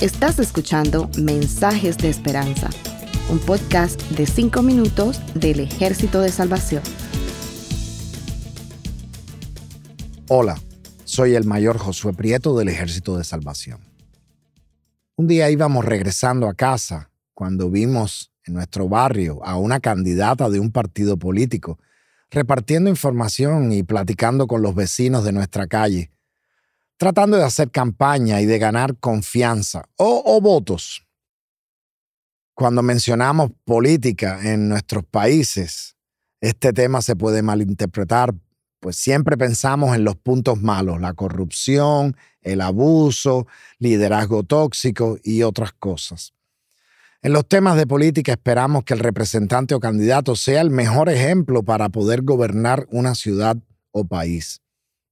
Estás escuchando Mensajes de Esperanza, un podcast de 5 minutos del Ejército de Salvación. Hola, soy el mayor Josué Prieto del Ejército de Salvación. Un día íbamos regresando a casa cuando vimos en nuestro barrio a una candidata de un partido político repartiendo información y platicando con los vecinos de nuestra calle, tratando de hacer campaña y de ganar confianza o, votos. Cuando mencionamos política en nuestros países, este tema se puede malinterpretar, pues siempre pensamos en los puntos malos, la corrupción, el abuso, liderazgo tóxico y otras cosas. En los temas de política esperamos que el representante o candidato sea el mejor ejemplo para poder gobernar una ciudad o país.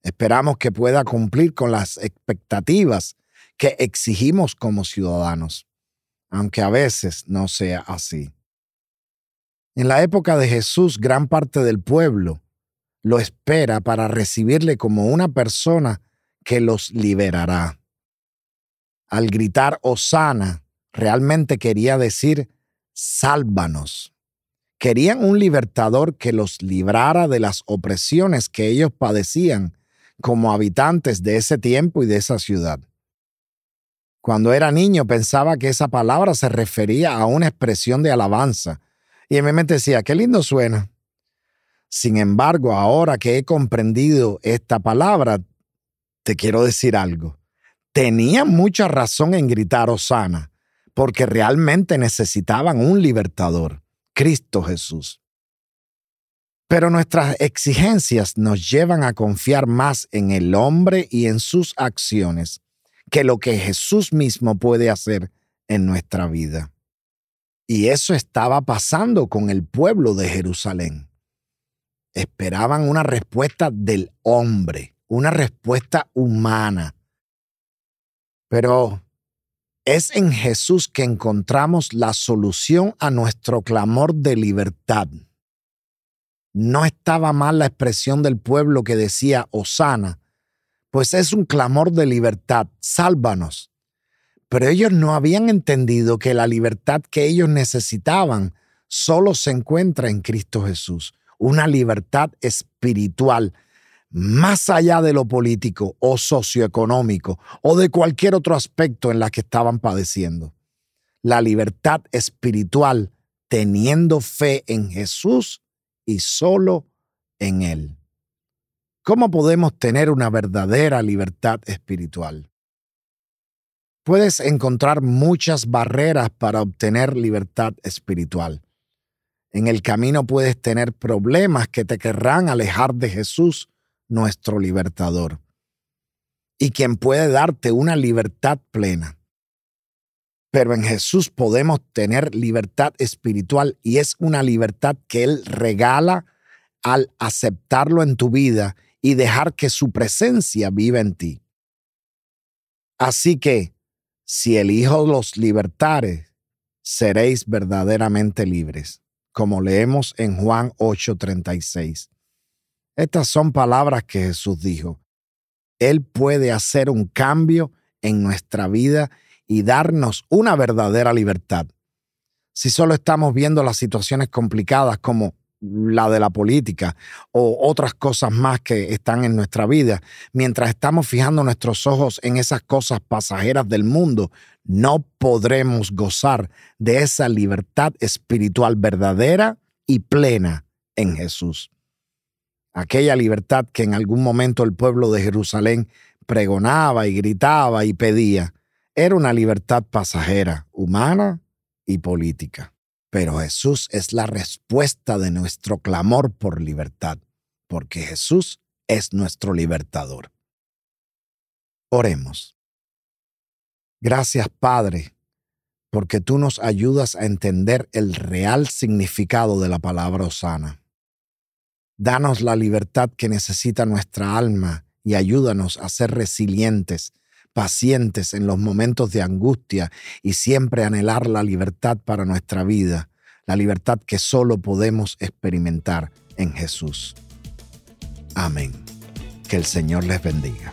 Esperamos que pueda cumplir con las expectativas que exigimos como ciudadanos, aunque a veces no sea así. En la época de Jesús, gran parte del pueblo lo espera para recibirle como una persona que los liberará. Al gritar Osana, realmente quería decir sálvanos. Querían un libertador que los librara de las opresiones que ellos padecían como habitantes de ese tiempo y de esa ciudad. Cuando era niño pensaba que esa palabra se refería a una expresión de alabanza y en mi mente decía, qué lindo suena. Sin embargo, ahora que he comprendido esta palabra, te quiero decir algo. Tenía mucha razón en gritar Osana, porque realmente necesitaban un libertador, Cristo Jesús. Pero nuestras exigencias nos llevan a confiar más en el hombre y en sus acciones que lo que Jesús mismo puede hacer en nuestra vida. Y eso estaba pasando con el pueblo de Jerusalén. Esperaban una respuesta del hombre, una respuesta humana. Pero es en Jesús que encontramos la solución a nuestro clamor de libertad. No estaba mal la expresión del pueblo que decía Osana, pues es un clamor de libertad, sálvanos. Pero ellos no habían entendido que la libertad que ellos necesitaban solo se encuentra en Cristo Jesús, una libertad espiritual más allá de lo político o socioeconómico o de cualquier otro aspecto en la que estaban padeciendo. La libertad espiritual teniendo fe en Jesús y solo en Él. ¿Cómo podemos tener una verdadera libertad espiritual? Puedes encontrar muchas barreras para obtener libertad espiritual. En el camino puedes tener problemas que te querrán alejar de Jesús nuestro libertador, y quien puede darte una libertad plena. Pero en Jesús podemos tener libertad espiritual y es una libertad que Él regala al aceptarlo en tu vida y dejar que su presencia viva en ti. Así que, si el Hijo los libertare, seréis verdaderamente libres, como leemos en Juan 8:36. Estas son palabras que Jesús dijo. Él puede hacer un cambio en nuestra vida y darnos una verdadera libertad. Si solo estamos viendo las situaciones complicadas como la de la política o otras cosas más que están en nuestra vida, mientras estamos fijando nuestros ojos en esas cosas pasajeras del mundo, no podremos gozar de esa libertad espiritual verdadera y plena en Jesús aquella libertad que en algún momento el pueblo de Jerusalén pregonaba y gritaba y pedía, era una libertad pasajera, humana y política. Pero Jesús es la respuesta de nuestro clamor por libertad, porque Jesús es nuestro libertador. Oremos. Gracias, Padre, porque tú nos ayudas a entender el real significado de la palabra Osana. Danos la libertad que necesita nuestra alma y ayúdanos a ser resilientes, pacientes en los momentos de angustia y siempre anhelar la libertad para nuestra vida, la libertad que solo podemos experimentar en Jesús. Amén. Que el Señor les bendiga.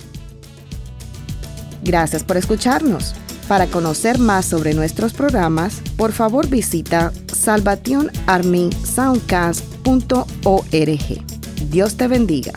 Gracias por escucharnos. Para conocer más sobre nuestros programas, por favor visita salvationarmysoundcast.org. Dios te bendiga.